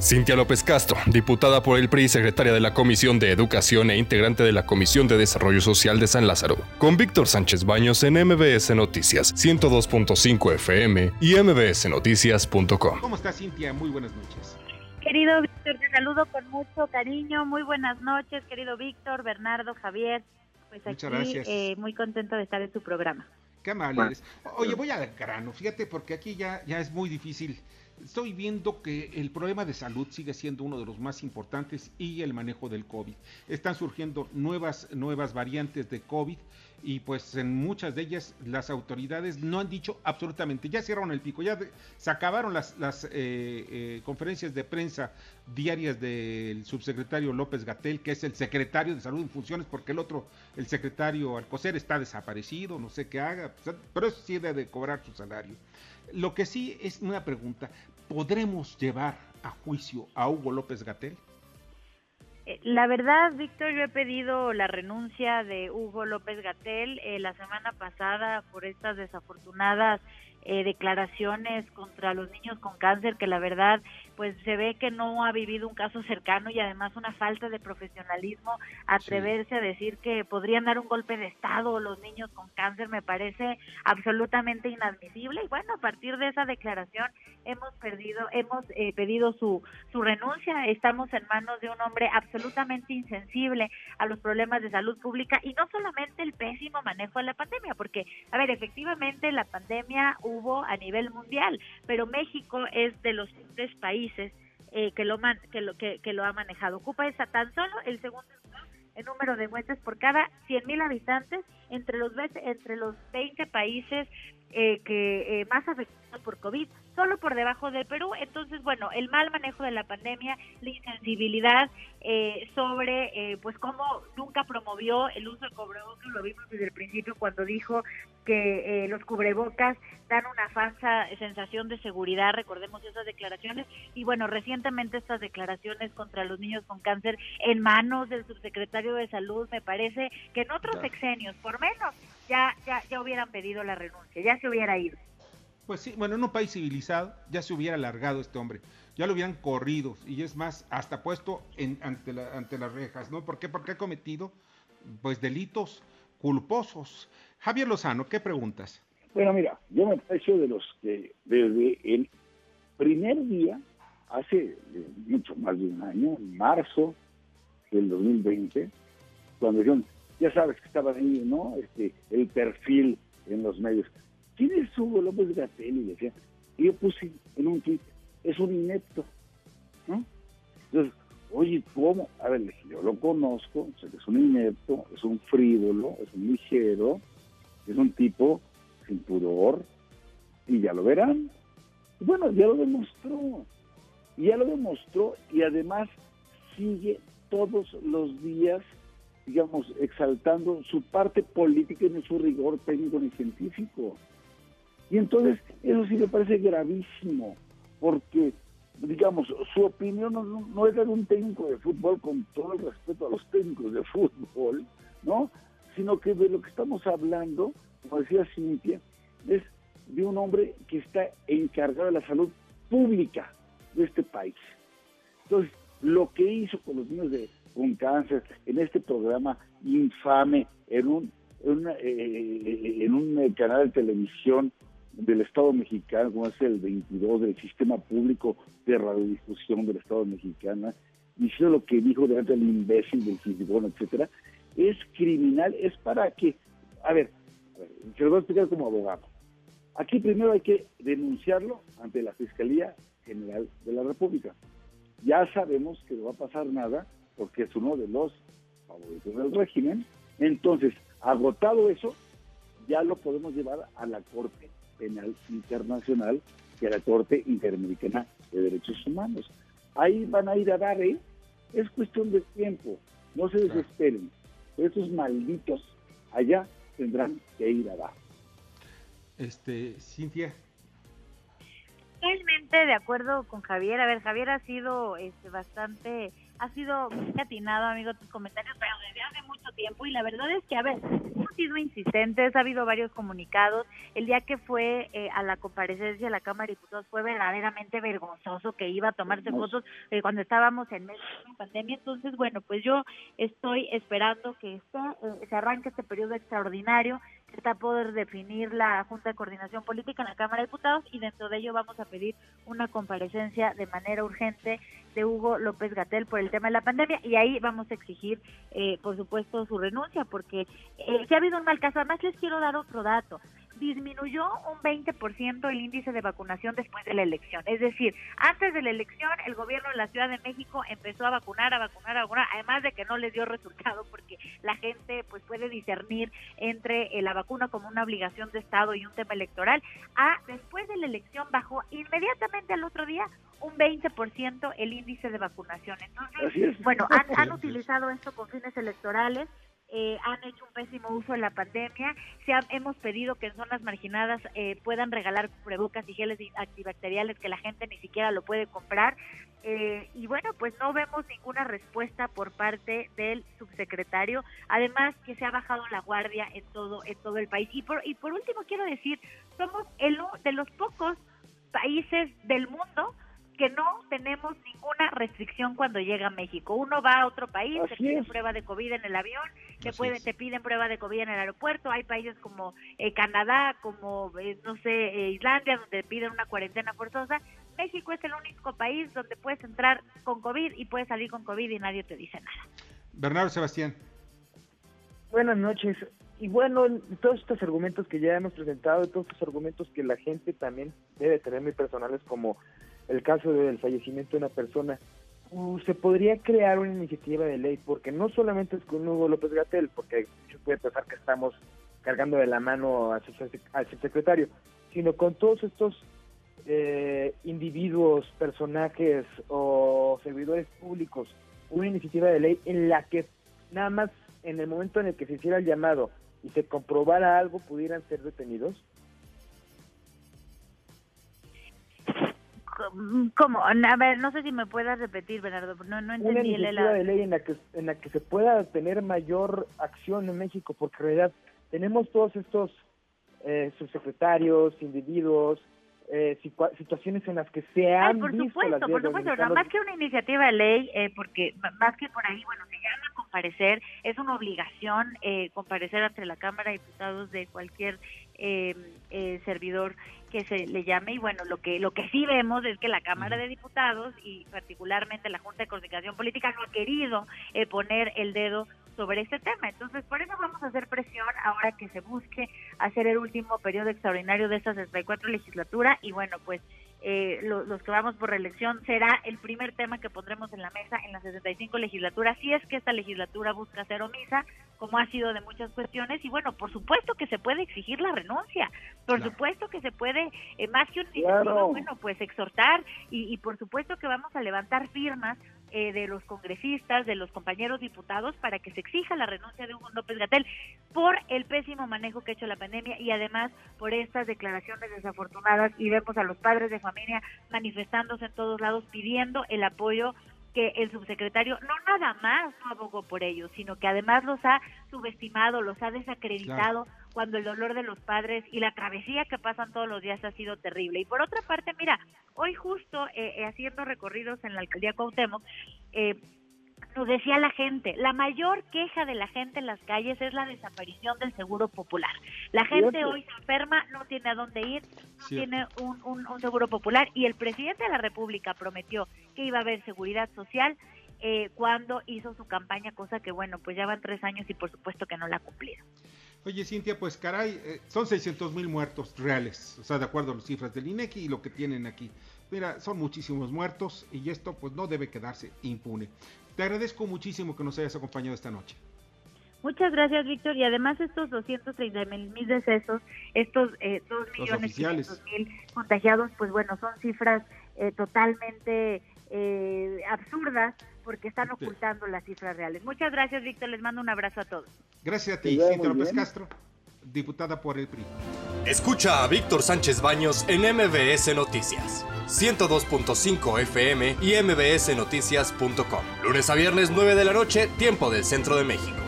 Cintia López Castro, diputada por el PRI, secretaria de la Comisión de Educación e integrante de la Comisión de Desarrollo Social de San Lázaro, con Víctor Sánchez Baños en MBS Noticias 102.5 FM y mbsnoticias.com. ¿Cómo estás, Cintia? Muy buenas noches. Querido Víctor, te saludo con mucho cariño. Muy buenas noches, querido Víctor, Bernardo, Javier. Pues aquí eh, muy contento de estar en tu programa. Qué amable Oye, voy al grano, fíjate, porque aquí ya, ya es muy difícil estoy viendo que el problema de salud sigue siendo uno de los más importantes y el manejo del COVID. Están surgiendo nuevas, nuevas variantes de COVID y pues en muchas de ellas las autoridades no han dicho absolutamente, ya cerraron el pico, ya se acabaron las, las eh, eh, conferencias de prensa diarias del subsecretario López Gatel, que es el secretario de salud en funciones, porque el otro, el secretario Alcocer, está desaparecido, no sé qué haga, pero eso sí debe de cobrar su salario. Lo que sí es una pregunta, ¿podremos llevar a juicio a Hugo López Gatel? Eh, la verdad, Víctor, yo he pedido la renuncia de Hugo López Gatel eh, la semana pasada por estas desafortunadas eh, declaraciones contra los niños con cáncer que la verdad pues se ve que no ha vivido un caso cercano y además una falta de profesionalismo atreverse a decir que podrían dar un golpe de estado los niños con cáncer me parece absolutamente inadmisible. Y bueno a partir de esa declaración hemos perdido hemos eh, pedido su su renuncia. Estamos en manos de un hombre absolutamente insensible a los problemas de salud pública y no solamente el pésimo manejo de la pandemia porque a ver efectivamente la pandemia hubo a nivel mundial, pero México es de los tres países eh, que lo que lo que, lo ha manejado. Ocupa esa tan solo el segundo en número de muertes por cada 100.000 habitantes entre los entre los 20 países eh, que eh, más afectados por COVID solo por debajo del Perú. Entonces, bueno, el mal manejo de la pandemia, la insensibilidad eh, sobre, eh, pues, cómo nunca promovió el uso de cubrebocas, lo vimos desde el principio cuando dijo que eh, los cubrebocas dan una falsa sensación de seguridad, recordemos esas declaraciones, y bueno, recientemente estas declaraciones contra los niños con cáncer en manos del subsecretario de Salud, me parece que en otros sexenios, por menos, ya, ya, ya hubieran pedido la renuncia, ya se hubiera ido. Pues sí, bueno, en un país civilizado ya se hubiera alargado este hombre, ya lo hubieran corrido y es más, hasta puesto en, ante, ante las rejas, ¿no? ¿Por qué? Porque ha cometido pues delitos culposos. Javier Lozano, ¿qué preguntas? Bueno, mira, yo me pareció de los que desde el primer día, hace eh, mucho más de un año, en marzo del 2020, cuando dijeron, ya sabes que estaba ahí, ¿no? Este, el perfil en los medios. ¿quién es Hugo López Gatel? Y yo puse en un tweet, es un inepto, ¿no? Entonces, oye, ¿cómo? A ver, yo lo conozco, es un inepto, es un frívolo, es un ligero, es un tipo sin pudor, y ya lo verán. Bueno, ya lo demostró, ya lo demostró, y además sigue todos los días digamos, exaltando su parte política y su rigor técnico ni científico. Y entonces eso sí me parece gravísimo, porque, digamos, su opinión no, no, es de un técnico de fútbol, con todo el respeto a los técnicos de fútbol, ¿no? Sino que de lo que estamos hablando, como decía Cintia, es de un hombre que está encargado de la salud pública de este país. Entonces, lo que hizo con los niños de, con cáncer en este programa infame, en un, en, eh, en un canal de televisión del Estado mexicano, como es el 22 del Sistema Público de Radiodifusión del Estado mexicano, diciendo lo que dijo delante del imbécil del Fisgón, etcétera, es criminal, es para que, a ver, se lo voy a explicar como abogado. Aquí primero hay que denunciarlo ante la Fiscalía General de la República. Ya sabemos que no va a pasar nada porque es uno de los favoritos del régimen. Entonces, agotado eso, ya lo podemos llevar a la Corte Penal Internacional y a la Corte Interamericana de Derechos Humanos. Ahí van a ir a dar, ¿eh? Es cuestión de tiempo, no se desesperen. Estos malditos allá tendrán que ir a dar. Este, Cintia. Totalmente de acuerdo con Javier. A ver, Javier ha sido este, bastante ha sido muy atinado, amigo, tus comentarios, pero desde hace mucho tiempo. Y la verdad es que, a ver, hemos sido insistentes, ha habido varios comunicados. El día que fue eh, a la comparecencia de la Cámara de Diputados fue verdaderamente vergonzoso que iba a tomarse fotos eh, cuando estábamos en medio de una pandemia. Entonces, bueno, pues yo estoy esperando que este, eh, se arranque este periodo extraordinario está poder definir la Junta de Coordinación Política en la Cámara de Diputados y dentro de ello vamos a pedir una comparecencia de manera urgente de Hugo López Gatel por el tema de la pandemia y ahí vamos a exigir, eh, por supuesto, su renuncia porque eh, ha habido un mal caso. Además, les quiero dar otro dato disminuyó un 20% el índice de vacunación después de la elección. Es decir, antes de la elección el gobierno de la Ciudad de México empezó a vacunar, a vacunar, a vacunar, además de que no les dio resultado porque la gente pues puede discernir entre eh, la vacuna como una obligación de Estado y un tema electoral, a después de la elección bajó inmediatamente al otro día un 20% el índice de vacunación. Entonces, bueno, han, han utilizado esto con fines electorales eh, han hecho un pésimo uso de la pandemia. Se hemos pedido que en zonas marginadas eh, puedan regalar cubrebocas y geles antibacteriales que la gente ni siquiera lo puede comprar. Eh, y bueno, pues no vemos ninguna respuesta por parte del subsecretario. Además que se ha bajado la guardia en todo en todo el país. Y por y por último quiero decir, somos el de los pocos países del mundo que no tenemos ninguna restricción cuando llega a México. Uno va a otro país, te piden prueba de COVID en el avión, te, pueden, te piden prueba de COVID en el aeropuerto. Hay países como eh, Canadá, como, eh, no sé, eh, Islandia, donde piden una cuarentena forzosa. México es el único país donde puedes entrar con COVID y puedes salir con COVID y nadie te dice nada. Bernardo Sebastián. Buenas noches. Y bueno, todos estos argumentos que ya hemos presentado, todos estos argumentos que la gente también debe tener muy personales como el caso del fallecimiento de una persona, uh, se podría crear una iniciativa de ley, porque no solamente es con Hugo López Gatel, porque se puede pensar que estamos cargando de la mano al subsecretario, sino con todos estos eh, individuos, personajes o servidores públicos, una iniciativa de ley en la que nada más en el momento en el que se hiciera el llamado y se comprobara algo pudieran ser detenidos ¿Cómo? A ver, no sé si me puedas repetir, Bernardo, no, no entendí. Una iniciativa de ley en la, que, en la que se pueda tener mayor acción en México, porque en realidad tenemos todos estos eh, subsecretarios, individuos, eh, situaciones en las que se han por visto supuesto, por supuesto, más que una iniciativa de ley, eh, porque más que por ahí, bueno, se llama comparecer, es una obligación eh, comparecer ante la Cámara de Diputados de cualquier eh, eh, servidor que se le llame y bueno lo que lo que sí vemos es que la Cámara de Diputados y particularmente la Junta de Coordinación Política no ha querido eh, poner el dedo sobre este tema. Entonces, por eso vamos a hacer presión ahora que se busque hacer el último periodo extraordinario de esta 64 legislatura y bueno, pues eh, los que vamos por reelección será el primer tema que pondremos en la mesa en la 65 legislatura, si es que esta legislatura busca ser omisa, como ha sido de muchas cuestiones, y bueno, por supuesto que se puede exigir la renuncia, por supuesto que se puede, eh, más que un bueno, pues exhortar, y, y por supuesto que vamos a levantar firmas eh, de los congresistas, de los compañeros diputados, para que se exija la renuncia de Hugo López Gatel por el pésimo manejo que ha hecho la pandemia y además por estas declaraciones desafortunadas y vemos a los padres de familia manifestándose en todos lados pidiendo el apoyo que el subsecretario no nada más no abogó por ellos, sino que además los ha subestimado, los ha desacreditado cuando el dolor de los padres y la travesía que pasan todos los días ha sido terrible. Y por otra parte, mira, hoy justo eh, eh, haciendo recorridos en la alcaldía Cuauhtémoc, eh, nos decía la gente, la mayor queja de la gente en las calles es la desaparición del seguro popular. La gente hoy se enferma, no tiene a dónde ir, no tiene un, un, seguro popular y el presidente de la República prometió que iba a haber seguridad social eh, cuando hizo su campaña, cosa que bueno, pues ya van tres años y por supuesto que no la ha cumplido. Oye, Cintia, pues caray, eh, son 600 mil muertos reales, o sea, de acuerdo a las cifras del INEGI y lo que tienen aquí. Mira, son muchísimos muertos y esto pues no debe quedarse impune. Te agradezco muchísimo que nos hayas acompañado esta noche. Muchas gracias, Víctor. Y además estos 230 mil decesos, estos eh, 2 millones mil contagiados, pues bueno, son cifras eh, totalmente eh, absurdas porque están ocultando las cifras reales. Muchas gracias, Víctor. Les mando un abrazo a todos. Gracias a ti, Cintia López Castro. diputada por el PRI. Escucha a Víctor Sánchez Baños en MBS Noticias. 102.5 FM y mbsnoticias.com. Lunes a viernes 9 de la noche, tiempo del centro de México.